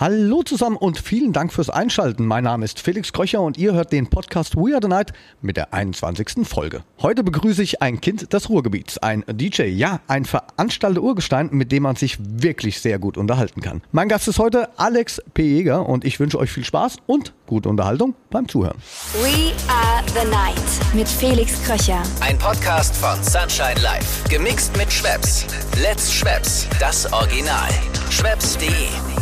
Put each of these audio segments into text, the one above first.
Hallo zusammen und vielen Dank fürs Einschalten. Mein Name ist Felix Kröcher und ihr hört den Podcast We Are the Night mit der 21. Folge. Heute begrüße ich ein Kind des Ruhrgebiets, ein DJ, ja, ein veranstalter Urgestein, mit dem man sich wirklich sehr gut unterhalten kann. Mein Gast ist heute Alex P. Jäger und ich wünsche euch viel Spaß und gute Unterhaltung beim Zuhören. We Are the Night mit Felix Kröcher. Ein Podcast von Sunshine Life. Gemixt mit Schwepps. Let's Schwepps. Das Original. Schwepps.de.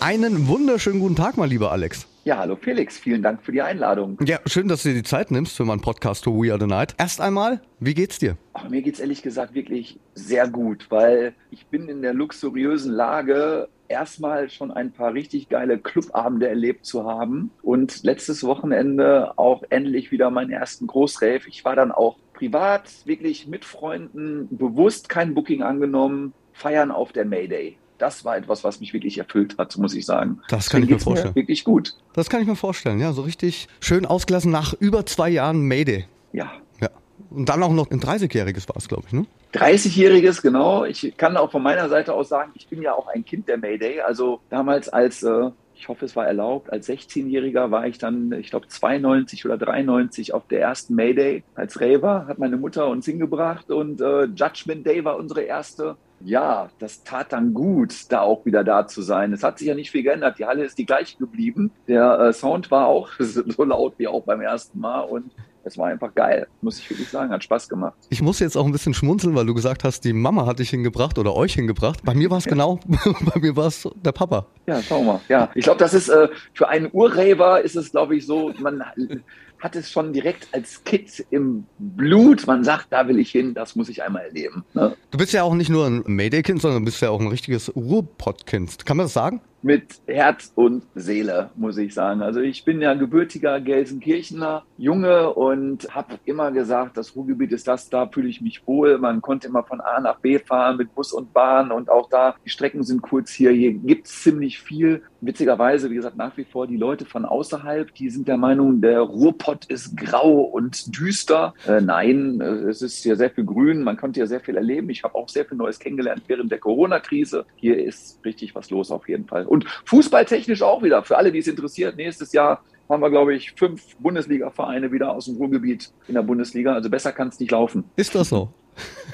Einen wunderschönen guten Tag, mein lieber Alex. Ja, hallo Felix, vielen Dank für die Einladung. Ja, schön, dass du dir die Zeit nimmst für meinen Podcast to We Are the Night. Erst einmal, wie geht's dir? Ach, mir geht's ehrlich gesagt wirklich sehr gut, weil ich bin in der luxuriösen Lage, erstmal schon ein paar richtig geile Clubabende erlebt zu haben und letztes Wochenende auch endlich wieder meinen ersten Großrave. Ich war dann auch privat wirklich mit Freunden bewusst kein Booking angenommen, feiern auf der Mayday das war etwas, was mich wirklich erfüllt hat, muss ich sagen. Das kann Deswegen ich mir vorstellen. Mir wirklich gut. Das kann ich mir vorstellen, ja, so richtig schön ausgelassen nach über zwei Jahren Mayday. Ja. Ja. Und dann auch noch ein 30-jähriges war es, glaube ich, ne? 30-jähriges, genau. Ich kann auch von meiner Seite aus sagen, ich bin ja auch ein Kind der Mayday. Also damals als, äh, ich hoffe, es war erlaubt, als 16-Jähriger war ich dann, ich glaube, 92 oder 93 auf der ersten Mayday. Als Raver hat meine Mutter uns hingebracht und äh, Judgment Day war unsere erste ja, das tat dann gut, da auch wieder da zu sein. Es hat sich ja nicht viel geändert. Die Halle ist die gleiche geblieben. Der äh, Sound war auch so laut wie auch beim ersten Mal und es war einfach geil, muss ich wirklich sagen, hat Spaß gemacht. Ich muss jetzt auch ein bisschen schmunzeln, weil du gesagt hast, die Mama hat dich hingebracht oder euch hingebracht. Bei mir war es ja. genau, bei mir war es der Papa. Ja, schau mal. Ja, ich glaube, das ist äh, für einen Urraver ist es, glaube ich, so, man hat es schon direkt als Kind im Blut. Man sagt, da will ich hin, das muss ich einmal erleben. Ne? Du bist ja auch nicht nur ein Mayday-Kind, sondern bist ja auch ein richtiges Ruhrpott-Kind. Kann man das sagen? mit Herz und Seele, muss ich sagen. Also ich bin ja gebürtiger Gelsenkirchener Junge und habe immer gesagt, das Ruhrgebiet ist das, da fühle ich mich wohl. Man konnte immer von A nach B fahren mit Bus und Bahn und auch da, die Strecken sind kurz hier. Hier gibt's ziemlich viel. Witzigerweise, wie gesagt, nach wie vor die Leute von außerhalb, die sind der Meinung, der Ruhrpott ist grau und düster. Äh, nein, äh, es ist hier sehr viel grün, man konnte hier sehr viel erleben. Ich habe auch sehr viel Neues kennengelernt während der Corona-Krise. Hier ist richtig was los auf jeden Fall. Und fußballtechnisch auch wieder, für alle, die es interessiert, nächstes Jahr haben wir, glaube ich, fünf Bundesliga-Vereine wieder aus dem Ruhrgebiet in der Bundesliga. Also besser kann es nicht laufen. Ist das so?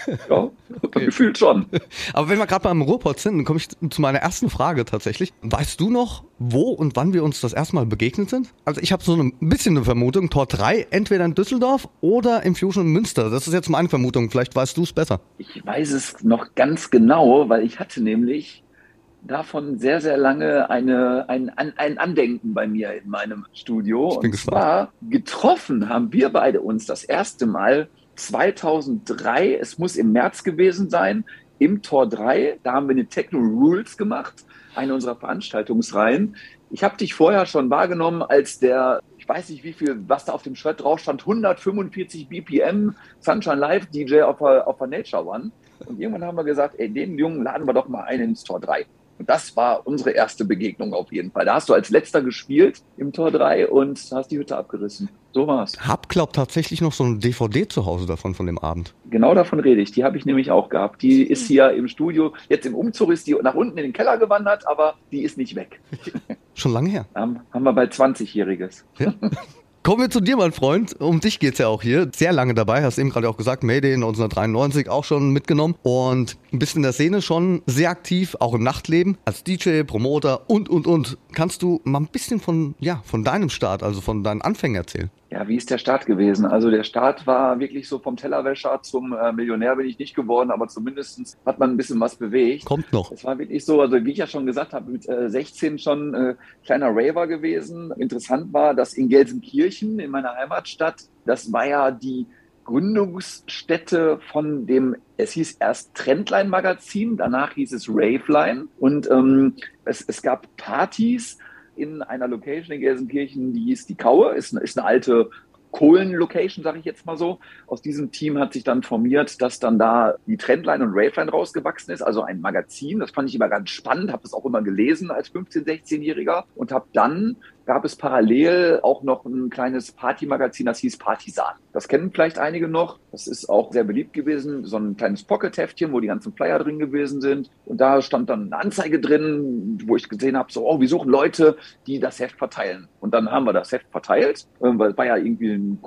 ja, okay. gefühlt schon. Aber wenn wir gerade beim Ruhrpott sind, dann komme ich zu meiner ersten Frage tatsächlich. Weißt du noch, wo und wann wir uns das erste Mal begegnet sind? Also ich habe so ein bisschen eine Vermutung, Tor 3, entweder in Düsseldorf oder im Fusion in Münster. Das ist jetzt meine Vermutung, vielleicht weißt du es besser. Ich weiß es noch ganz genau, weil ich hatte nämlich davon sehr, sehr lange eine, ein, ein Andenken bei mir in meinem Studio. Ich bin und gespannt. zwar getroffen haben wir beide uns das erste Mal 2003, es muss im März gewesen sein, im Tor 3. Da haben wir eine Techno Rules gemacht, eine unserer Veranstaltungsreihen. Ich habe dich vorher schon wahrgenommen als der, ich weiß nicht wie viel, was da auf dem Shirt drauf stand, 145 BPM Sunshine Live DJ auf der, Nature One. Und irgendwann haben wir gesagt, ey, den Jungen laden wir doch mal ein ins Tor 3. Und das war unsere erste Begegnung auf jeden Fall. Da hast du als letzter gespielt im Tor 3 und hast die Hütte abgerissen. So war's. Hab, glaub, tatsächlich noch so ein DVD zu Hause davon, von dem Abend. Genau davon rede ich. Die habe ich nämlich auch gehabt. Die ist hier im Studio. Jetzt im Umzug ist die nach unten in den Keller gewandert, aber die ist nicht weg. Schon lange her. Haben, haben wir bald 20-Jähriges. Ja? Kommen wir zu dir, mein Freund. Um dich geht's ja auch hier. Sehr lange dabei, hast eben gerade auch gesagt, Mayday 1993 auch schon mitgenommen und bisschen in der Szene schon sehr aktiv, auch im Nachtleben, als DJ, Promoter und, und, und. Kannst du mal ein bisschen von, ja, von deinem Start, also von deinen Anfängen erzählen? Ja, wie ist der Start gewesen? Also der Start war wirklich so vom Tellerwäscher zum äh, Millionär bin ich nicht geworden, aber zumindest hat man ein bisschen was bewegt. Kommt noch. Es war wirklich so, also wie ich ja schon gesagt habe, mit äh, 16 schon äh, kleiner Raver gewesen. Interessant war, dass in Gelsenkirchen, in meiner Heimatstadt, das war ja die Gründungsstätte von dem, es hieß erst Trendline Magazin, danach hieß es Raveline und ähm, es, es gab Partys in einer Location in Gelsenkirchen, die hieß die Kaue, ist, ist eine alte Kohlen-Location, sage ich jetzt mal so. Aus diesem Team hat sich dann formiert, dass dann da die Trendline und Raveline rausgewachsen ist, also ein Magazin. Das fand ich immer ganz spannend, habe das auch immer gelesen als 15-, 16-Jähriger und habe dann gab es parallel auch noch ein kleines Partymagazin, das hieß Partisan. Das kennen vielleicht einige noch. Das ist auch sehr beliebt gewesen. So ein kleines Pocket-Heftchen, wo die ganzen Flyer drin gewesen sind. Und da stand dann eine Anzeige drin, wo ich gesehen habe, so, oh, wir suchen Leute, die das Heft verteilen. Und dann haben wir das Heft verteilt, ähm, weil es war ja irgendwie ein,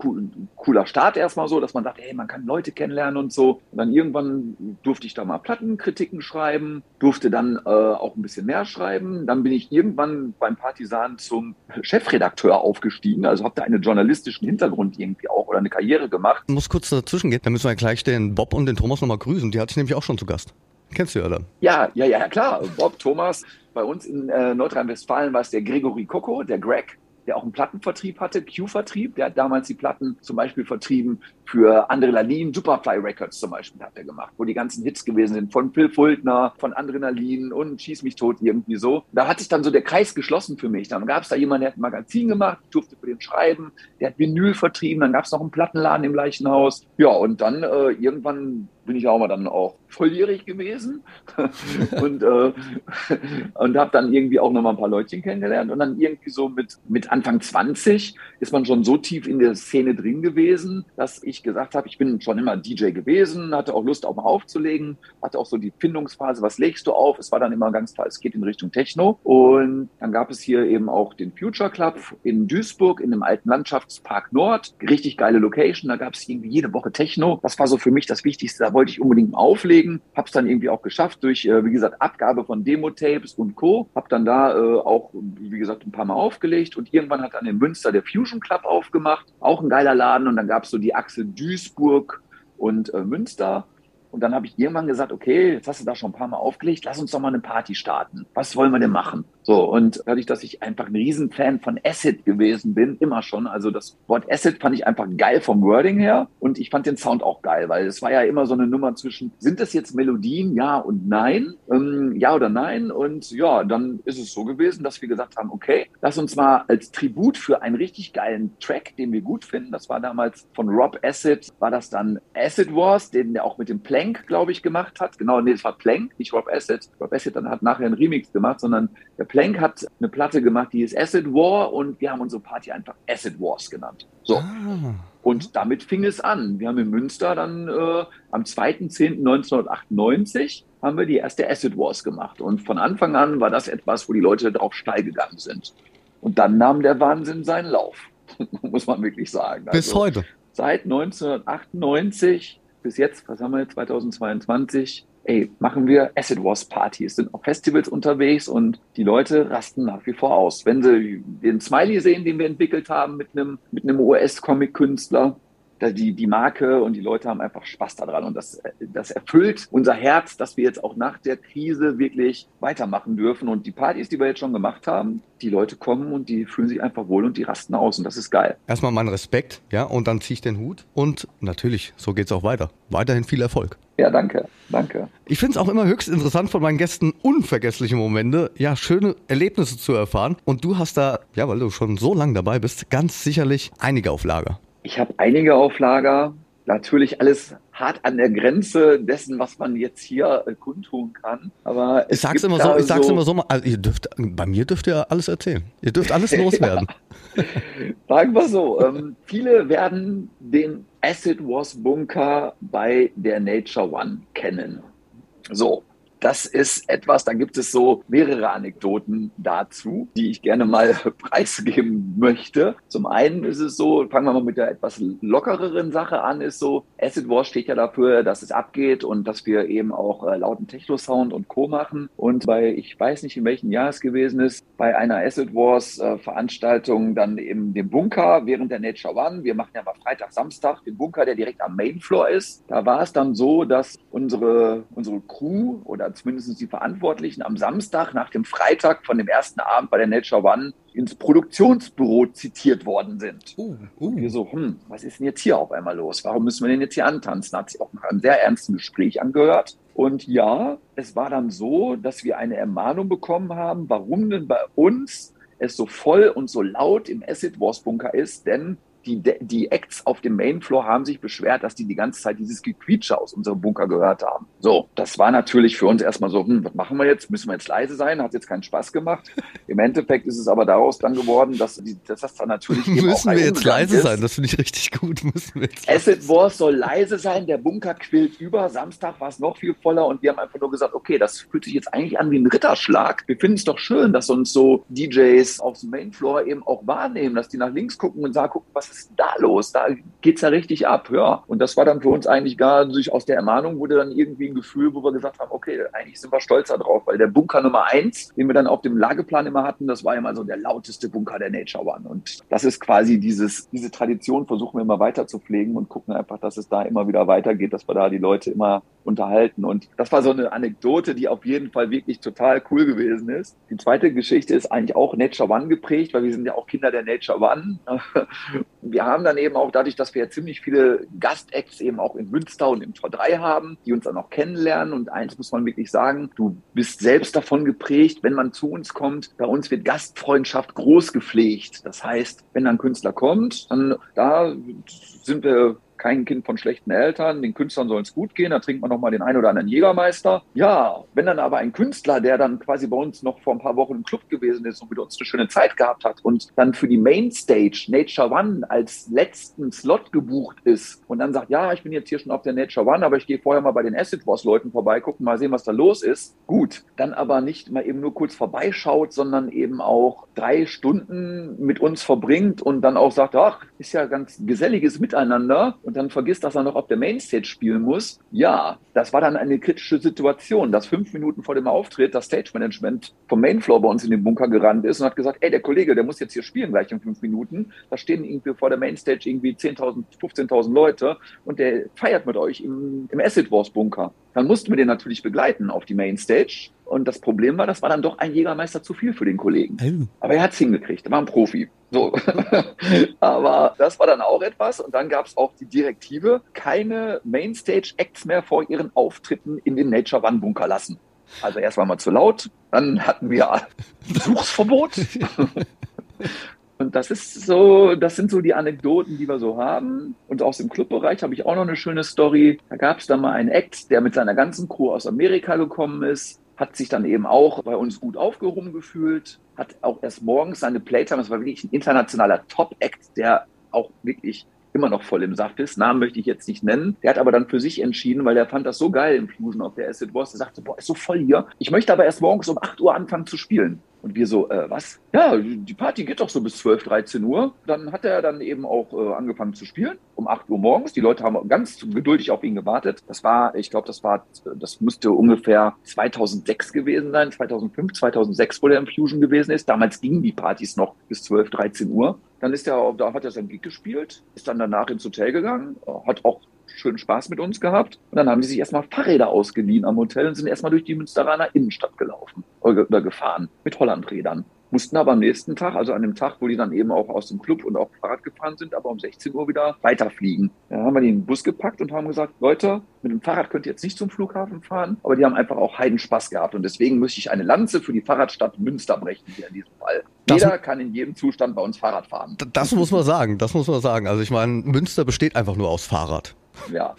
cooler Start erstmal so, dass man dachte, hey, man kann Leute kennenlernen und so. Und dann irgendwann durfte ich da mal Plattenkritiken schreiben, durfte dann äh, auch ein bisschen mehr schreiben. Dann bin ich irgendwann beim Partisan zum Chefredakteur aufgestiegen, also habe da einen journalistischen Hintergrund irgendwie auch oder eine Karriere gemacht. Ich muss kurz dazwischen gehen, dann müssen wir gleich den Bob und den Thomas nochmal grüßen. Die hatte ich nämlich auch schon zu Gast. Kennst du ja dann? Ja, ja, ja, klar. Bob, Thomas. Bei uns in äh, Nordrhein-Westfalen war es der Gregory Coco, der Greg der auch einen Plattenvertrieb hatte, Q-Vertrieb. Der hat damals die Platten zum Beispiel vertrieben für Adrenalin, Superfly Records zum Beispiel hat er gemacht, wo die ganzen Hits gewesen sind von Phil Fultner, von Adrenalin und Schieß mich tot irgendwie so. Da hat sich dann so der Kreis geschlossen für mich. Dann gab es da jemanden, der hat ein Magazin gemacht, durfte für den schreiben, der hat Vinyl vertrieben, dann gab es noch einen Plattenladen im gleichen Haus. Ja, und dann äh, irgendwann bin ich auch mal dann auch volljährig gewesen. Und, äh, und habe dann irgendwie auch noch mal ein paar Leutchen kennengelernt. Und dann irgendwie so mit, mit Anfang 20 ist man schon so tief in der Szene drin gewesen, dass ich gesagt habe, ich bin schon immer DJ gewesen, hatte auch Lust auch mal aufzulegen, hatte auch so die Findungsphase, was legst du auf? Es war dann immer ganz klar, es geht in Richtung Techno. Und dann gab es hier eben auch den Future Club in Duisburg in dem alten Landschaftspark Nord, richtig geile Location, da gab es irgendwie jede Woche Techno, das war so für mich das Wichtigste, da wollte ich unbedingt auflegen, habe es dann irgendwie auch geschafft durch, äh, wie gesagt, Abgabe von Demo-Tapes und Co. Habe dann da äh, auch, wie gesagt, ein paar Mal aufgelegt und irgendwann hat dann in Münster der Fusion Club aufgemacht, auch ein geiler Laden und dann gab es so die Achse Duisburg und äh, Münster. Und dann habe ich irgendwann gesagt, okay, jetzt hast du da schon ein paar Mal aufgelegt, lass uns doch mal eine Party starten. Was wollen wir denn machen? So, und dadurch, dass ich einfach ein Riesenfan von Acid gewesen bin, immer schon, also das Wort Acid fand ich einfach geil vom Wording her und ich fand den Sound auch geil, weil es war ja immer so eine Nummer zwischen, sind das jetzt Melodien, ja und nein, ähm, ja oder nein? Und ja, dann ist es so gewesen, dass wir gesagt haben, okay, lass uns mal als Tribut für einen richtig geilen Track, den wir gut finden, das war damals von Rob Acid, war das dann Acid Wars, den der auch mit dem Plank, glaube ich, gemacht hat, genau, nee, es war Plank, nicht Rob Acid, Rob Acid dann hat nachher einen Remix gemacht, sondern der Plank Plank hat eine Platte gemacht, die ist Acid War und wir haben unsere Party einfach Acid Wars genannt. So. Ah. Und damit fing es an. Wir haben in Münster dann äh, am 2.10.1998 haben wir die erste Acid Wars gemacht. Und von Anfang an war das etwas, wo die Leute drauf steil gegangen sind. Und dann nahm der Wahnsinn seinen Lauf, muss man wirklich sagen. Bis also, heute. Seit 1998 bis jetzt, was haben wir, 2022, ey, machen wir Acid Wars Partys, sind auf Festivals unterwegs und die Leute rasten nach wie vor aus. Wenn sie den Smiley sehen, den wir entwickelt haben mit einem, mit einem US-Comic-Künstler, die, die Marke und die Leute haben einfach Spaß daran. Und das, das erfüllt unser Herz, dass wir jetzt auch nach der Krise wirklich weitermachen dürfen. Und die Partys, die wir jetzt schon gemacht haben, die Leute kommen und die fühlen sich einfach wohl und die rasten aus. Und das ist geil. Erstmal mein Respekt, ja, und dann ziehe ich den Hut. Und natürlich, so geht es auch weiter. Weiterhin viel Erfolg. Ja, danke, danke. Ich finde es auch immer höchst interessant von meinen Gästen unvergessliche Momente, ja, schöne Erlebnisse zu erfahren. Und du hast da, ja, weil du schon so lange dabei bist, ganz sicherlich einige auf Lager. Ich habe einige auf Lager. Natürlich alles hart an der Grenze dessen, was man jetzt hier äh, kundtun kann. Aber ich sag's immer so, ich sag's so, immer so, also ihr dürft, bei mir dürft ihr alles erzählen. Ihr dürft alles loswerden. Sagen wir so, ähm, viele werden den Acid Wars Bunker bei der Nature One kennen. So, das ist etwas, da gibt es so mehrere Anekdoten dazu, die ich gerne mal preisgeben möchte. Zum einen ist es so, fangen wir mal mit der etwas lockereren Sache an, ist so, Acid Wars steht ja dafür, dass es abgeht und dass wir eben auch äh, lauten Techno-Sound und Co. machen. Und bei, ich weiß nicht, in welchem Jahr es gewesen ist, bei einer Acid Wars äh, Veranstaltung dann eben dem Bunker während der Nature One. Wir machen ja mal Freitag, Samstag den Bunker, der direkt am Mainfloor ist. Da war es dann so, dass unsere, unsere Crew oder oder zumindest die Verantwortlichen am Samstag nach dem Freitag von dem ersten Abend bei der Nature One ins Produktionsbüro zitiert worden sind. Uh, uh. Und wir so, hm, was ist denn jetzt hier auf einmal los? Warum müssen wir denn jetzt hier antanzen? Hat sich auch nach einem sehr ernsten Gespräch angehört. Und ja, es war dann so, dass wir eine Ermahnung bekommen haben, warum denn bei uns es so voll und so laut im Acid Wars Bunker ist, denn die, die Acts auf dem Mainfloor haben sich beschwert, dass die die ganze Zeit dieses Gequietsche aus unserem Bunker gehört haben. So, das war natürlich für uns erstmal so, hm, was machen wir jetzt? Müssen wir jetzt leise sein? Hat jetzt keinen Spaß gemacht. Im Endeffekt ist es aber daraus dann geworden, dass, dass das dann natürlich eben Müssen wir jetzt leise ist. sein? Das finde ich richtig gut. Müssen wir jetzt Acid Wars soll leise sein, der Bunker quillt über. Samstag war es noch viel voller und wir haben einfach nur gesagt, okay, das fühlt sich jetzt eigentlich an wie ein Ritterschlag. Wir finden es doch schön, dass uns so DJs auf dem Mainfloor eben auch wahrnehmen, dass die nach links gucken und sagen, gucken, was ist da los? Da geht's ja richtig ab. Ja. Und das war dann für uns eigentlich gar durch aus der Ermahnung wurde dann irgendwie ein Gefühl, wo wir gesagt haben, okay, eigentlich sind wir stolz darauf, weil der Bunker Nummer eins, den wir dann auf dem Lageplan immer hatten, das war immer so der lauteste Bunker der Nature One. Und das ist quasi dieses, diese Tradition, versuchen wir immer weiter zu pflegen und gucken einfach, dass es da immer wieder weitergeht, dass wir da die Leute immer unterhalten. Und das war so eine Anekdote, die auf jeden Fall wirklich total cool gewesen ist. Die zweite Geschichte ist eigentlich auch Nature One geprägt, weil wir sind ja auch Kinder der Nature One. Wir haben dann eben auch dadurch, dass wir ja ziemlich viele Gastacts eben auch in Münster und im Tor 3 haben, die uns dann auch kennenlernen. Und eins muss man wirklich sagen, du bist selbst davon geprägt, wenn man zu uns kommt. Bei uns wird Gastfreundschaft groß gepflegt. Das heißt, wenn ein Künstler kommt, dann da sind wir kein Kind von schlechten Eltern, den Künstlern soll es gut gehen, da trinkt man nochmal den einen oder anderen Jägermeister. Ja, wenn dann aber ein Künstler, der dann quasi bei uns noch vor ein paar Wochen im Club gewesen ist und mit uns eine schöne Zeit gehabt hat und dann für die Mainstage Nature One als letzten Slot gebucht ist und dann sagt, ja, ich bin jetzt hier schon auf der Nature One, aber ich gehe vorher mal bei den Acid Wars Leuten vorbei, gucken mal sehen, was da los ist. Gut, dann aber nicht mal eben nur kurz vorbeischaut, sondern eben auch drei Stunden mit uns verbringt und dann auch sagt, ach, ist ja ganz geselliges Miteinander und dann vergisst, dass er noch auf der Mainstage spielen muss. Ja, das war dann eine kritische Situation, dass fünf Minuten vor dem Auftritt das Stage Management vom Mainfloor bei uns in den Bunker gerannt ist und hat gesagt, ey, der Kollege, der muss jetzt hier spielen gleich in fünf Minuten. Da stehen irgendwie vor der Mainstage irgendwie 10.000, 15.000 Leute und der feiert mit euch im, im Acid Wars Bunker. Dann mussten wir den natürlich begleiten auf die Mainstage. Und das Problem war, das war dann doch ein Jägermeister zu viel für den Kollegen. Aber er hat es hingekriegt, er war ein Profi. So. Aber das war dann auch etwas. Und dann gab es auch die Direktive, keine Mainstage-Acts mehr vor ihren Auftritten in den Nature One Bunker lassen. Also erst war mal zu laut, dann hatten wir Besuchsverbot. Und das ist so, das sind so die Anekdoten, die wir so haben. Und aus dem Clubbereich habe ich auch noch eine schöne Story. Da gab es dann mal einen Act, der mit seiner ganzen Crew aus Amerika gekommen ist, hat sich dann eben auch bei uns gut aufgehoben gefühlt, hat auch erst morgens seine Playtime, das war wirklich ein internationaler Top-Act, der auch wirklich immer noch voll im Saft ist. Namen möchte ich jetzt nicht nennen. Der hat aber dann für sich entschieden, weil der fand das so geil im Fusion auf der Acid Wars. Der sagte, boah, ist so voll hier. Ich möchte aber erst morgens um 8 Uhr anfangen zu spielen. Und wir so, äh, was? Ja, die Party geht doch so bis 12, 13 Uhr. Dann hat er dann eben auch äh, angefangen zu spielen, um 8 Uhr morgens. Die Leute haben ganz geduldig auf ihn gewartet. Das war, ich glaube, das war, das müsste ungefähr 2006 gewesen sein, 2005, 2006, wo der im Fusion gewesen ist. Damals gingen die Partys noch bis 12, 13 Uhr. Dann ist er, da hat er sein Gig gespielt, ist dann danach ins Hotel gegangen, hat auch schönen Spaß mit uns gehabt. Und dann haben die sich erstmal Fahrräder ausgeliehen am Hotel und sind erstmal durch die Münsteraner Innenstadt gelaufen oder gefahren mit Hollandrädern. Mussten aber am nächsten Tag, also an dem Tag, wo die dann eben auch aus dem Club und auch Fahrrad gefahren sind, aber um 16 Uhr wieder weiterfliegen. Dann haben wir den Bus gepackt und haben gesagt, Leute, mit dem Fahrrad könnt ihr jetzt nicht zum Flughafen fahren, aber die haben einfach auch heiden Spaß gehabt. Und deswegen muss ich eine Lanze für die Fahrradstadt Münster brechen hier in diesem Fall. Das Jeder kann in jedem Zustand bei uns Fahrrad fahren. Das muss man sagen, das muss man sagen. Also ich meine, Münster besteht einfach nur aus Fahrrad. Ja,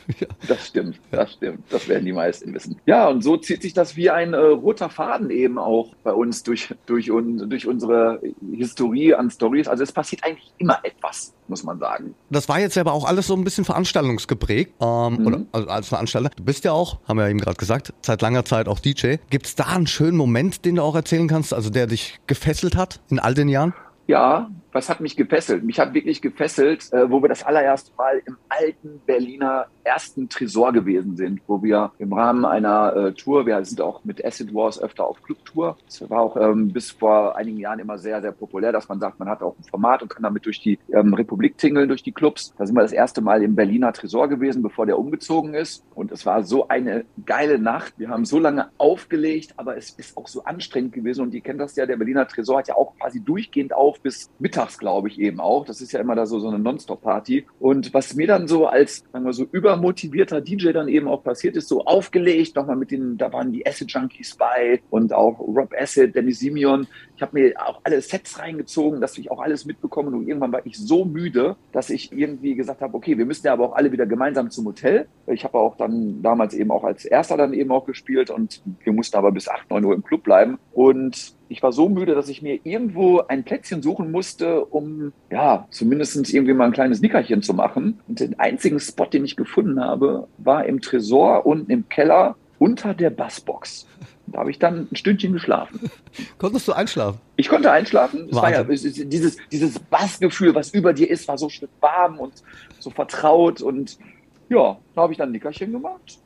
das stimmt, das stimmt. Das werden die meisten wissen. Ja, und so zieht sich das wie ein äh, roter Faden eben auch bei uns durch, durch, un, durch unsere Historie an Stories. Also es passiert eigentlich immer etwas, muss man sagen. Das war jetzt aber auch alles so ein bisschen veranstaltungsgeprägt. Ähm, mhm. oder, also als Veranstalter. Du bist ja auch, haben wir ja eben gerade gesagt, seit langer Zeit auch DJ. Gibt es da einen schönen Moment, den du auch erzählen kannst, also der dich gefesselt hat in all den Jahren? Ja, was hat mich gefesselt? Mich hat wirklich gefesselt, äh, wo wir das allererste Mal im alten Berliner ersten Tresor gewesen sind, wo wir im Rahmen einer äh, Tour, wir sind auch mit Acid Wars öfter auf Clubtour. Das war auch ähm, bis vor einigen Jahren immer sehr, sehr populär, dass man sagt, man hat auch ein Format und kann damit durch die ähm, Republik tingeln, durch die Clubs. Da sind wir das erste Mal im Berliner Tresor gewesen, bevor der umgezogen ist. Und es war so eine geile Nacht. Wir haben so lange aufgelegt, aber es ist auch so anstrengend gewesen. Und ihr kennt das ja, der Berliner Tresor hat ja auch quasi durchgehend auf bis mittags, glaube ich, eben auch. Das ist ja immer da so, so eine Non-Stop-Party. Und was mir dann so als, sagen wir so, über motivierter DJ dann eben auch passiert ist, so aufgelegt, nochmal mit den, da waren die Acid Junkies bei und auch Rob Acid, Dennis Simeon. Ich habe mir auch alle Sets reingezogen, dass ich auch alles mitbekommen und irgendwann war ich so müde, dass ich irgendwie gesagt habe, okay, wir müssen ja aber auch alle wieder gemeinsam zum Hotel. Ich habe auch dann damals eben auch als Erster dann eben auch gespielt und wir mussten aber bis 8, 9 Uhr im Club bleiben und ich war so müde, dass ich mir irgendwo ein Plätzchen suchen musste, um ja zumindest irgendwie mal ein kleines Nickerchen zu machen. Und den einzigen Spot, den ich gefunden habe, war im Tresor unten im Keller unter der Bassbox. Da habe ich dann ein Stündchen geschlafen. Konntest du einschlafen? Ich konnte einschlafen. Es war ja dieses, dieses Bassgefühl, was über dir ist, war so schön warm und so vertraut. Und ja, da habe ich dann ein Nickerchen gemacht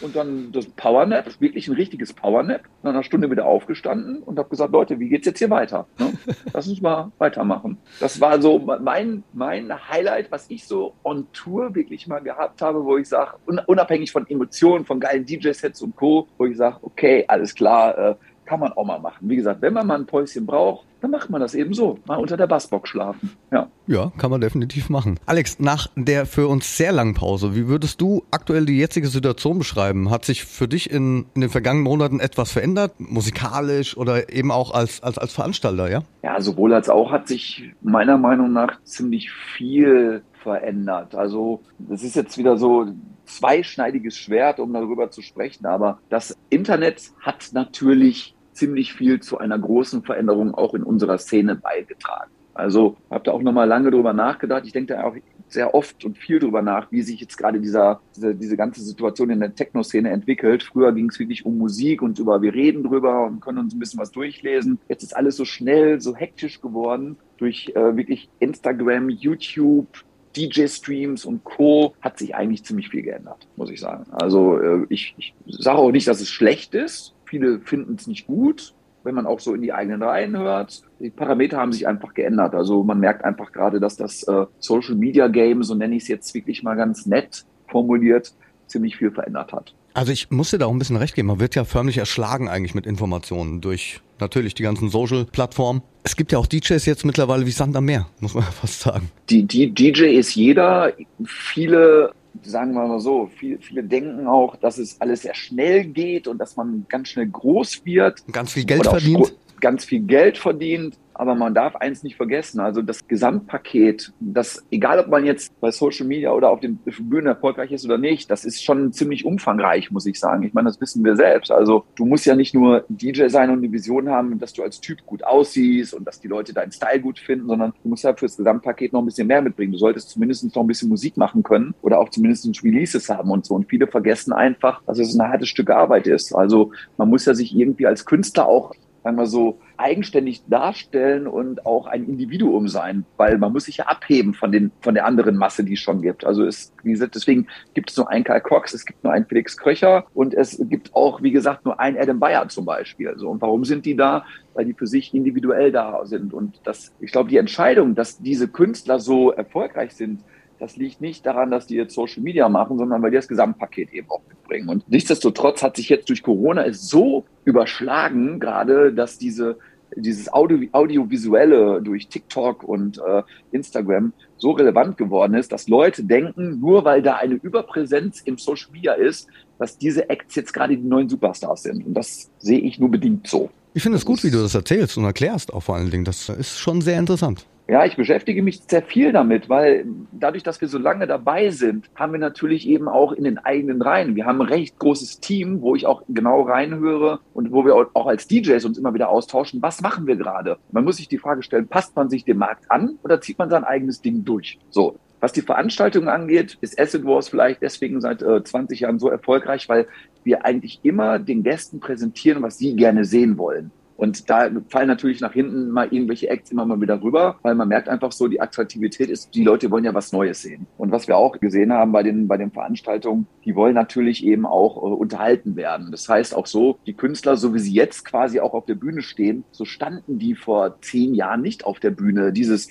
und dann das Powernap, wirklich ein richtiges Powernap. Nach einer Stunde wieder aufgestanden und habe gesagt, Leute, wie geht's jetzt hier weiter? Ne? Lass uns mal weitermachen. Das war so mein, mein Highlight, was ich so on Tour wirklich mal gehabt habe, wo ich sage, unabhängig von Emotionen, von geilen DJ-Sets und Co., wo ich sage, okay, alles klar, äh, kann man auch mal machen. Wie gesagt, wenn man mal ein Päuschen braucht, dann macht man das eben so. Mal unter der Bassbox schlafen. Ja. Ja, kann man definitiv machen. Alex, nach der für uns sehr langen Pause, wie würdest du aktuell die jetzige Situation beschreiben? Hat sich für dich in, in den vergangenen Monaten etwas verändert, musikalisch oder eben auch als, als, als Veranstalter, ja? Ja, sowohl als auch hat sich meiner Meinung nach ziemlich viel verändert. Also das ist jetzt wieder so zweischneidiges Schwert, um darüber zu sprechen. Aber das Internet hat natürlich ziemlich viel zu einer großen Veränderung auch in unserer Szene beigetragen. Also habe da auch nochmal lange drüber nachgedacht. Ich denke da auch sehr oft und viel drüber nach, wie sich jetzt gerade dieser, diese, diese ganze Situation in der Techno-Szene entwickelt. Früher ging es wirklich um Musik und über, wir reden drüber und können uns ein bisschen was durchlesen. Jetzt ist alles so schnell, so hektisch geworden durch äh, wirklich Instagram, YouTube, DJ-Streams und Co. hat sich eigentlich ziemlich viel geändert, muss ich sagen. Also äh, ich, ich sage auch nicht, dass es schlecht ist. Viele finden es nicht gut, wenn man auch so in die eigenen Reihen hört. Die Parameter haben sich einfach geändert. Also man merkt einfach gerade, dass das äh, Social Media Game, so nenne ich es jetzt wirklich mal ganz nett formuliert, ziemlich viel verändert hat. Also ich muss dir da auch ein bisschen recht geben. Man wird ja förmlich erschlagen eigentlich mit Informationen durch natürlich die ganzen Social-Plattformen. Es gibt ja auch DJs jetzt mittlerweile wie Sand am Meer, muss man fast sagen. Die, die DJ ist jeder. Viele sagen wir mal so, viele, viele denken auch, dass es alles sehr schnell geht und dass man ganz schnell groß wird. Ganz viel Geld verdient. Ganz viel Geld verdient. Aber man darf eins nicht vergessen, also das Gesamtpaket, das, egal ob man jetzt bei Social Media oder auf den Bühnen erfolgreich ist oder nicht, das ist schon ziemlich umfangreich, muss ich sagen. Ich meine, das wissen wir selbst. Also du musst ja nicht nur DJ sein und eine Vision haben, dass du als Typ gut aussiehst und dass die Leute deinen Style gut finden, sondern du musst ja fürs Gesamtpaket noch ein bisschen mehr mitbringen. Du solltest zumindest noch ein bisschen Musik machen können oder auch zumindest Releases haben und so. Und viele vergessen einfach, dass es ein hartes Stück Arbeit ist. Also man muss ja sich irgendwie als Künstler auch sagen so, eigenständig darstellen und auch ein Individuum sein, weil man muss sich ja abheben von, den, von der anderen Masse, die es schon gibt. Also es, wie gesagt, deswegen gibt es nur einen Karl Cox, es gibt nur einen Felix Kröcher und es gibt auch, wie gesagt, nur einen Adam Bayer zum Beispiel. So, und warum sind die da? Weil die für sich individuell da sind. Und das, ich glaube, die Entscheidung, dass diese Künstler so erfolgreich sind, das liegt nicht daran, dass die jetzt Social Media machen, sondern weil die das Gesamtpaket eben auch mitbringen. Und nichtsdestotrotz hat sich jetzt durch Corona es so überschlagen, gerade, dass diese dieses Audio, Audiovisuelle durch TikTok und äh, Instagram so relevant geworden ist, dass Leute denken, nur weil da eine Überpräsenz im Social Media ist, dass diese Acts jetzt gerade die neuen Superstars sind. Und das sehe ich nur bedingt so. Ich finde es gut, wie du das erzählst und erklärst auch vor allen Dingen. Das ist schon sehr interessant. Ja, ich beschäftige mich sehr viel damit, weil dadurch, dass wir so lange dabei sind, haben wir natürlich eben auch in den eigenen Reihen. Wir haben ein recht großes Team, wo ich auch genau reinhöre und wo wir auch als DJs uns immer wieder austauschen. Was machen wir gerade? Man muss sich die Frage stellen, passt man sich dem Markt an oder zieht man sein eigenes Ding durch? So. Was die Veranstaltung angeht, ist Acid Wars vielleicht deswegen seit äh, 20 Jahren so erfolgreich, weil wir eigentlich immer den Gästen präsentieren, was sie gerne sehen wollen. Und da fallen natürlich nach hinten mal irgendwelche Acts immer mal wieder rüber, weil man merkt einfach so, die Attraktivität ist, die Leute wollen ja was Neues sehen. Und was wir auch gesehen haben bei den, bei den Veranstaltungen, die wollen natürlich eben auch äh, unterhalten werden. Das heißt auch so, die Künstler, so wie sie jetzt quasi auch auf der Bühne stehen, so standen die vor zehn Jahren nicht auf der Bühne. Dieses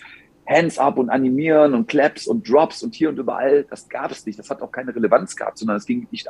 Hands up und animieren und Claps und Drops und hier und überall, das gab es nicht. Das hat auch keine Relevanz gehabt, sondern es ging nicht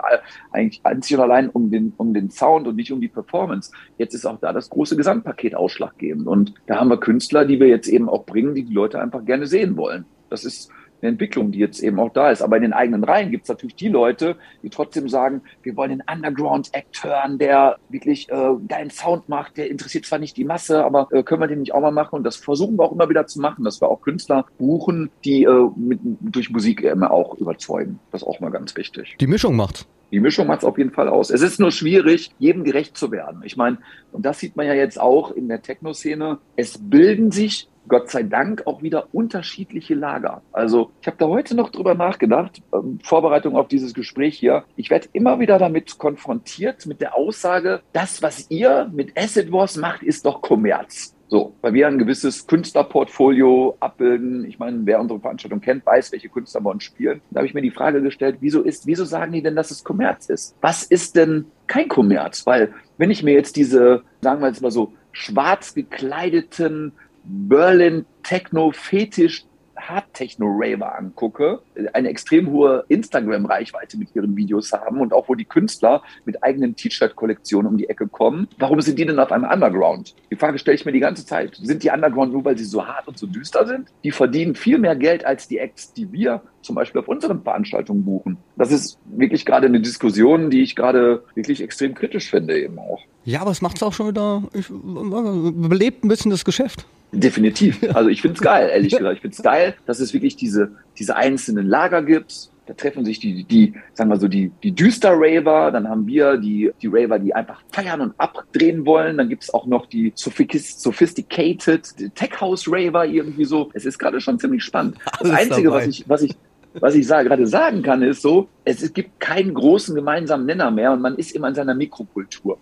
eigentlich einzig und allein um den, um den Sound und nicht um die Performance. Jetzt ist auch da das große Gesamtpaket ausschlaggebend. Und da haben wir Künstler, die wir jetzt eben auch bringen, die die Leute einfach gerne sehen wollen. Das ist eine Entwicklung, die jetzt eben auch da ist. Aber in den eigenen Reihen gibt es natürlich die Leute, die trotzdem sagen, wir wollen den Underground-Act hören, der wirklich äh, geilen Sound macht, der interessiert zwar nicht die Masse, aber äh, können wir den nicht auch mal machen? Und das versuchen wir auch immer wieder zu machen, dass wir auch Künstler buchen, die äh, mit, durch Musik immer auch überzeugen. Das ist auch mal ganz wichtig. Die Mischung macht. Die Mischung macht es auf jeden Fall aus. Es ist nur schwierig, jedem gerecht zu werden. Ich meine, und das sieht man ja jetzt auch in der Techno-Szene, es bilden sich Gott sei Dank auch wieder unterschiedliche Lager. Also ich habe da heute noch drüber nachgedacht, ähm, Vorbereitung auf dieses Gespräch hier. Ich werde immer wieder damit konfrontiert mit der Aussage, das, was ihr mit Acid Wars macht, ist doch Kommerz. So, weil wir ein gewisses Künstlerportfolio abbilden. Ich meine, wer unsere Veranstaltung kennt, weiß, welche Künstler bei uns spielen. Da habe ich mir die Frage gestellt, wieso ist, wieso sagen die denn, dass es Kommerz ist? Was ist denn kein Kommerz? Weil wenn ich mir jetzt diese, sagen wir jetzt mal so, schwarz gekleideten Berlin Techno Fetisch Hard-Techno-Raver angucke, eine extrem hohe Instagram-Reichweite mit ihren Videos haben und auch wo die Künstler mit eigenen T-Shirt-Kollektionen um die Ecke kommen, warum sind die denn auf einem Underground? Die Frage stelle ich mir die ganze Zeit. Sind die Underground nur, weil sie so hart und so düster sind? Die verdienen viel mehr Geld als die Acts, die wir zum Beispiel auf unseren Veranstaltungen buchen. Das ist wirklich gerade eine Diskussion, die ich gerade wirklich extrem kritisch finde eben auch. Ja, aber es macht es auch schon wieder, ich, belebt ein bisschen das Geschäft. Definitiv. Also ich finde es geil, ehrlich gesagt. Ich finde es geil, dass es wirklich diese, diese einzelnen Lager gibt. Da treffen sich die, die, sagen wir so, die, die düster Raver, dann haben wir die, die Raver, die einfach feiern und abdrehen wollen. Dann gibt es auch noch die sophisticated Tech House Raver irgendwie so. Es ist gerade schon ziemlich spannend. Das Alles Einzige, dabei. was ich, was ich, was ich gerade sagen kann, ist so, es gibt keinen großen gemeinsamen Nenner mehr und man ist immer in seiner Mikrokultur.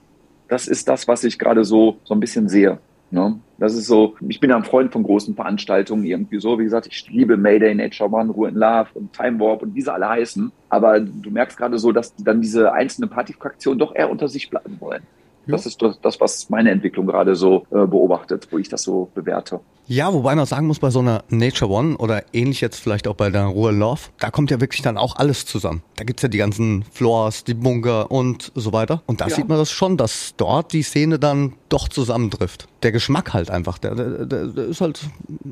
Das ist das, was ich gerade so, so ein bisschen sehe. Ne? Das ist so, ich bin ja ein Freund von großen Veranstaltungen irgendwie so. Wie gesagt, ich liebe Mayday, Nature One, Ruhe in Love und Time Warp und wie sie alle heißen. Aber du merkst gerade so, dass dann diese einzelnen Partyfraktionen doch eher unter sich bleiben wollen. Das ist das, was meine Entwicklung gerade so äh, beobachtet, wo ich das so bewerte. Ja, wobei man sagen muss, bei so einer Nature One oder ähnlich jetzt vielleicht auch bei der Ruhe Love, da kommt ja wirklich dann auch alles zusammen. Da gibt's ja die ganzen Floors, die Bunker und so weiter. Und da ja. sieht man das schon, dass dort die Szene dann doch zusammentrifft. Der Geschmack halt einfach, der, der, der ist halt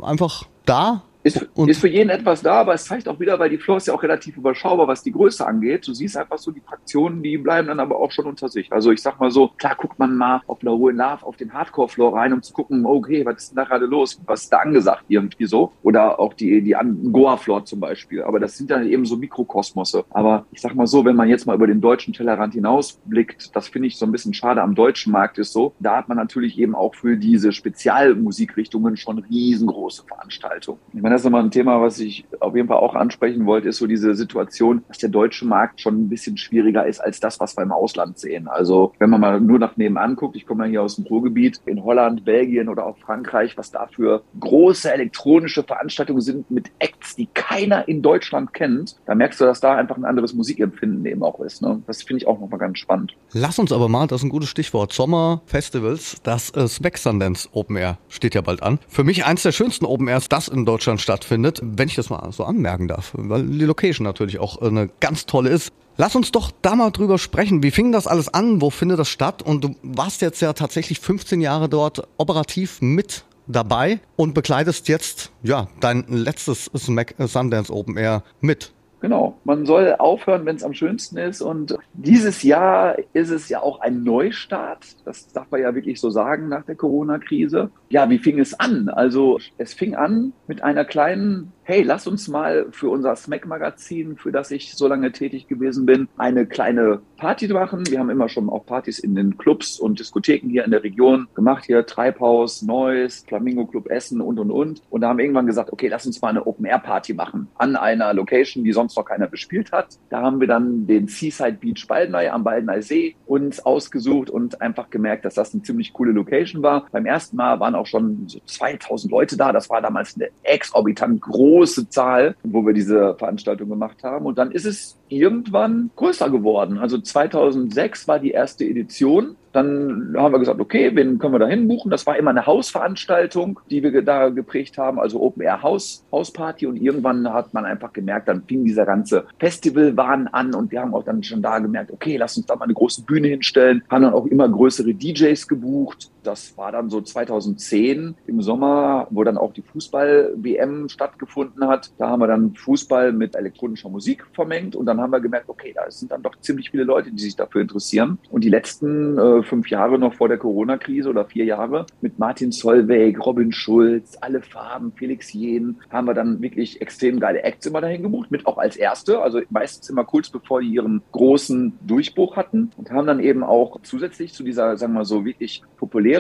einfach da ist, ist, für jeden etwas da, aber es zeigt auch wieder, weil die Floor ist ja auch relativ überschaubar, was die Größe angeht. Du siehst einfach so, die Fraktionen, die bleiben dann aber auch schon unter sich. Also ich sag mal so, klar guckt man mal auf einer Ruhe Love auf den Hardcore-Floor rein, um zu gucken, okay, was ist denn da gerade los? Was ist da angesagt irgendwie so? Oder auch die, die Goa-Floor zum Beispiel. Aber das sind dann eben so Mikrokosmose. Aber ich sag mal so, wenn man jetzt mal über den deutschen Tellerrand hinausblickt, das finde ich so ein bisschen schade am deutschen Markt ist so, da hat man natürlich eben auch für diese Spezialmusikrichtungen schon riesengroße Veranstaltungen. Ich meine, das ist nochmal ein Thema, was ich auf jeden Fall auch ansprechen wollte, ist so diese Situation, dass der deutsche Markt schon ein bisschen schwieriger ist als das, was wir im Ausland sehen. Also wenn man mal nur nach nebenan guckt, ich komme ja hier aus dem Ruhrgebiet, in Holland, Belgien oder auch Frankreich, was da für große elektronische Veranstaltungen sind mit Acts, die keiner in Deutschland kennt, da merkst du, dass da einfach ein anderes Musikempfinden eben auch ist. Ne? Das finde ich auch nochmal ganz spannend. Lass uns aber mal, das ist ein gutes Stichwort, Sommerfestivals, das äh, Spec Sundance Open Air steht ja bald an. Für mich eins der schönsten Open Airs, das in Deutschland stattfindet, wenn ich das mal so anmerken darf, weil die Location natürlich auch eine ganz tolle ist. Lass uns doch da mal drüber sprechen. Wie fing das alles an? Wo findet das statt? Und du warst jetzt ja tatsächlich 15 Jahre dort operativ mit dabei und begleitest jetzt ja dein letztes Smack Sundance Open Air mit. Genau, man soll aufhören, wenn es am schönsten ist. Und dieses Jahr ist es ja auch ein Neustart. Das darf man ja wirklich so sagen nach der Corona-Krise. Ja, wie fing es an? Also es fing an mit einer kleinen hey, lass uns mal für unser Smack-Magazin, für das ich so lange tätig gewesen bin, eine kleine Party machen. Wir haben immer schon auch Partys in den Clubs und Diskotheken hier in der Region gemacht. Hier Treibhaus, Neuss, Flamingo Club Essen und, und, und. Und da haben irgendwann gesagt, okay, lass uns mal eine Open-Air-Party machen an einer Location, die sonst noch keiner bespielt hat. Da haben wir dann den Seaside Beach Baldeney am Baldeney See uns ausgesucht und einfach gemerkt, dass das eine ziemlich coole Location war. Beim ersten Mal waren auch schon so 2000 Leute da. Das war damals eine exorbitant große große Zahl, wo wir diese Veranstaltung gemacht haben. Und dann ist es irgendwann größer geworden. Also 2006 war die erste Edition dann haben wir gesagt, okay, wen können wir da hinbuchen? Das war immer eine Hausveranstaltung, die wir da geprägt haben, also Open Air House, Hausparty. Und irgendwann hat man einfach gemerkt, dann fing dieser ganze Festivalwahn an und wir haben auch dann schon da gemerkt, okay, lass uns da mal eine große Bühne hinstellen. Haben dann auch immer größere DJs gebucht. Das war dann so 2010 im Sommer, wo dann auch die Fußball-WM stattgefunden hat. Da haben wir dann Fußball mit elektronischer Musik vermengt und dann haben wir gemerkt, okay, da sind dann doch ziemlich viele Leute, die sich dafür interessieren. Und die letzten äh, fünf Jahre noch vor der Corona-Krise oder vier Jahre mit Martin Solveig, Robin Schulz, alle Farben, Felix Jehn, haben wir dann wirklich extrem geile Acts immer dahin gebucht, mit auch als erste, also meistens immer kurz bevor die ihren großen Durchbruch hatten und haben dann eben auch zusätzlich zu dieser, sagen wir mal so, wirklich populären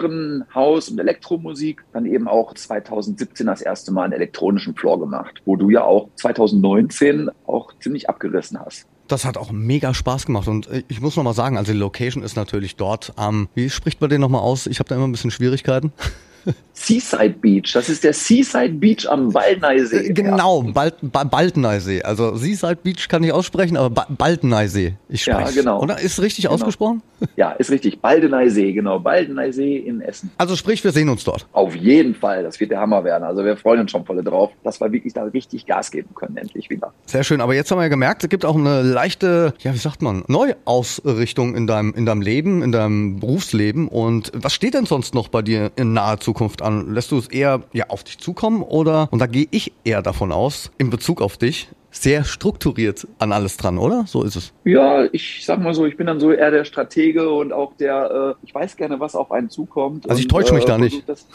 Haus- und Elektromusik dann eben auch 2017 das erste Mal einen elektronischen Floor gemacht, wo du ja auch 2019 auch ziemlich abgerissen hast. Das hat auch mega Spaß gemacht und äh, ich muss nochmal sagen, also die Location ist natürlich dort am, ähm, wie spricht man den nochmal aus? Ich habe da immer ein bisschen Schwierigkeiten. Seaside Beach. Das ist der Seaside Beach am Baldneisee. Äh, genau. Bald, Baldneisee. Also Seaside Beach kann ich aussprechen, aber ba Baldneisee. Ich spreche. Ja, genau. Oder ist richtig genau. ausgesprochen? Ja, ist richtig. Baldeneysee, genau. Baldeneysee in Essen. Also sprich, wir sehen uns dort. Auf jeden Fall. Das wird der Hammer werden. Also wir freuen uns schon voll drauf, dass wir wirklich da richtig Gas geben können, endlich wieder. Sehr schön. Aber jetzt haben wir ja gemerkt, es gibt auch eine leichte, ja, wie sagt man, Neuausrichtung in deinem, in deinem Leben, in deinem Berufsleben. Und was steht denn sonst noch bei dir in naher Zukunft an? Lässt du es eher ja, auf dich zukommen oder, und da gehe ich eher davon aus, in Bezug auf dich, sehr strukturiert an alles dran, oder? So ist es. Ja, ich sag mal so, ich bin dann so eher der Stratege und auch der, äh, ich weiß gerne, was auf einen zukommt. Also ich täusche mich äh, da nicht. Das,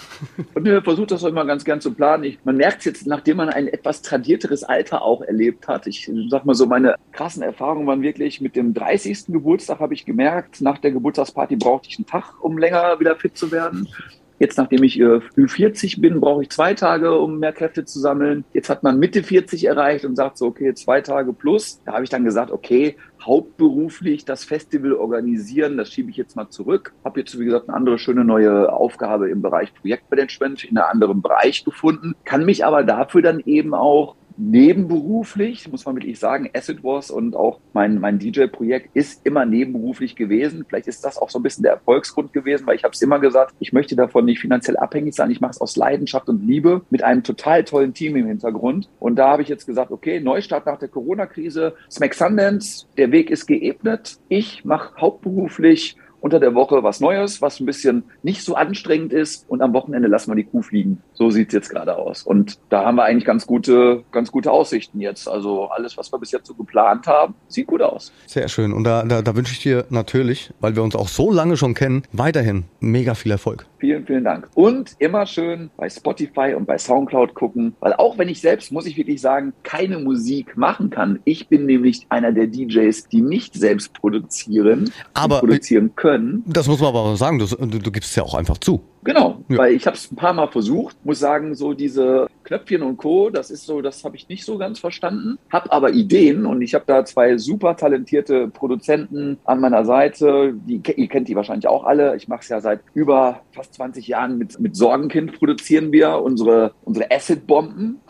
und mir versucht das auch immer ganz gern zu planen. Ich, man merkt es jetzt, nachdem man ein etwas tradierteres Alter auch erlebt hat. Ich sag mal so, meine krassen Erfahrungen waren wirklich mit dem 30. Geburtstag habe ich gemerkt, nach der Geburtstagsparty brauchte ich einen Tag, um länger wieder fit zu werden. Jetzt, nachdem ich äh, 40 bin, brauche ich zwei Tage, um mehr Kräfte zu sammeln. Jetzt hat man Mitte 40 erreicht und sagt so, okay, zwei Tage plus. Da habe ich dann gesagt, okay, hauptberuflich das Festival organisieren, das schiebe ich jetzt mal zurück. Habe jetzt, wie gesagt, eine andere schöne neue Aufgabe im Bereich Projektmanagement in einem anderen Bereich gefunden, kann mich aber dafür dann eben auch nebenberuflich, muss man wirklich sagen, Acid Wars und auch mein, mein DJ-Projekt ist immer nebenberuflich gewesen. Vielleicht ist das auch so ein bisschen der Erfolgsgrund gewesen, weil ich habe es immer gesagt, ich möchte davon nicht finanziell abhängig sein. Ich mache es aus Leidenschaft und Liebe mit einem total tollen Team im Hintergrund. Und da habe ich jetzt gesagt, okay, Neustart nach der Corona-Krise, Smack Sundance, der Weg ist geebnet. Ich mache hauptberuflich unter der Woche was Neues, was ein bisschen nicht so anstrengend ist und am Wochenende lassen wir die Kuh fliegen. So sieht es jetzt gerade aus. Und da haben wir eigentlich ganz gute, ganz gute Aussichten jetzt. Also alles, was wir bis jetzt so geplant haben, sieht gut aus. Sehr schön. Und da, da, da wünsche ich dir natürlich, weil wir uns auch so lange schon kennen, weiterhin mega viel Erfolg. Vielen, vielen Dank. Und immer schön bei Spotify und bei Soundcloud gucken, weil auch wenn ich selbst, muss ich wirklich sagen, keine Musik machen kann. Ich bin nämlich einer der DJs, die nicht selbst produzieren, aber produzieren können. Das muss man aber sagen, du, du, du gibst es ja auch einfach zu. Genau, ja. weil ich habe es ein paar Mal versucht, muss sagen, so diese Knöpfchen und Co., das ist so, das habe ich nicht so ganz verstanden, habe aber Ideen und ich habe da zwei super talentierte Produzenten an meiner Seite, die, ihr kennt die wahrscheinlich auch alle, ich mache es ja seit über fast 20 Jahren mit, mit Sorgenkind produzieren wir unsere, unsere Acid-Bomben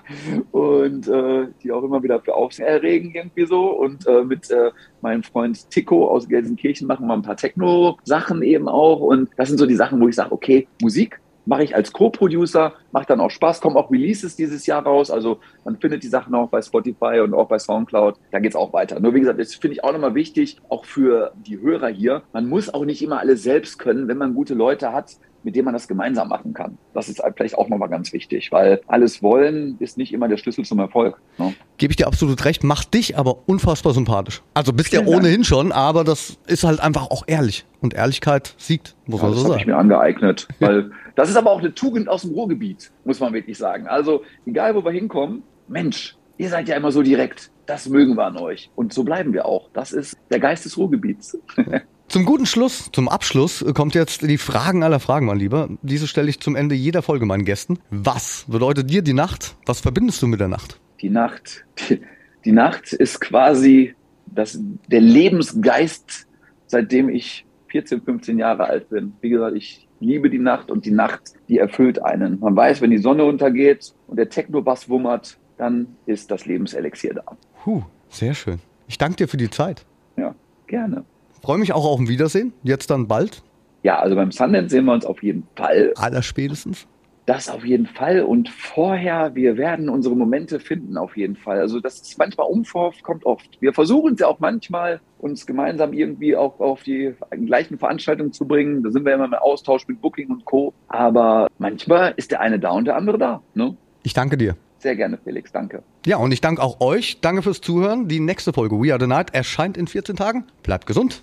und äh, die auch immer wieder für Aufsehen erregen irgendwie so und äh, mit äh, meinem Freund Tico aus Gelsenkirchen machen wir ein paar Techno-Sachen eben auch und das sind so die Sachen, wo ich sage, okay, Musik mache ich als Co-Producer, macht dann auch Spaß, kommen auch Releases dieses Jahr raus. Also man findet die Sachen auch bei Spotify und auch bei Soundcloud. Da geht es auch weiter. Nur wie gesagt, das finde ich auch nochmal wichtig, auch für die Hörer hier. Man muss auch nicht immer alles selbst können, wenn man gute Leute hat, mit denen man das gemeinsam machen kann. Das ist vielleicht auch nochmal ganz wichtig, weil alles wollen ist nicht immer der Schlüssel zum Erfolg. Ne? Gebe ich dir absolut recht, macht dich aber unfassbar sympathisch. Also bist ja ohnehin schon, aber das ist halt einfach auch ehrlich. Und Ehrlichkeit siegt, muss ja, man so sagen. Das habe ich mir angeeignet, weil das ist aber auch eine Tugend aus dem Ruhrgebiet, muss man wirklich sagen. Also egal, wo wir hinkommen, Mensch, ihr seid ja immer so direkt. Das mögen wir an euch. Und so bleiben wir auch. Das ist der Geist des Ruhrgebiets. Zum guten Schluss, zum Abschluss kommt jetzt die Fragen aller Fragen, mein Lieber. Diese stelle ich zum Ende jeder Folge meinen Gästen. Was bedeutet dir die Nacht? Was verbindest du mit der Nacht? Die Nacht, die, die Nacht ist quasi das, der Lebensgeist, seitdem ich 14, 15 Jahre alt bin. Wie gesagt, ich liebe die Nacht und die Nacht, die erfüllt einen. Man weiß, wenn die Sonne untergeht und der Techno-Bass wummert, dann ist das Lebenselixier da. Puh, sehr schön. Ich danke dir für die Zeit. Ja, gerne. Freue mich auch auf ein Wiedersehen. Jetzt dann bald. Ja, also beim Sundance sehen wir uns auf jeden Fall. Allerspätestens. Das auf jeden Fall. Und vorher, wir werden unsere Momente finden, auf jeden Fall. Also das ist manchmal unverhofft, kommt oft. Wir versuchen es ja auch manchmal, uns gemeinsam irgendwie auch auf die gleichen Veranstaltungen zu bringen. Da sind wir immer im Austausch mit Booking und Co. Aber manchmal ist der eine da und der andere da. Ne? Ich danke dir. Sehr gerne, Felix. Danke. Ja, und ich danke auch euch. Danke fürs Zuhören. Die nächste Folge We Are the Night erscheint in 14 Tagen. Bleibt gesund.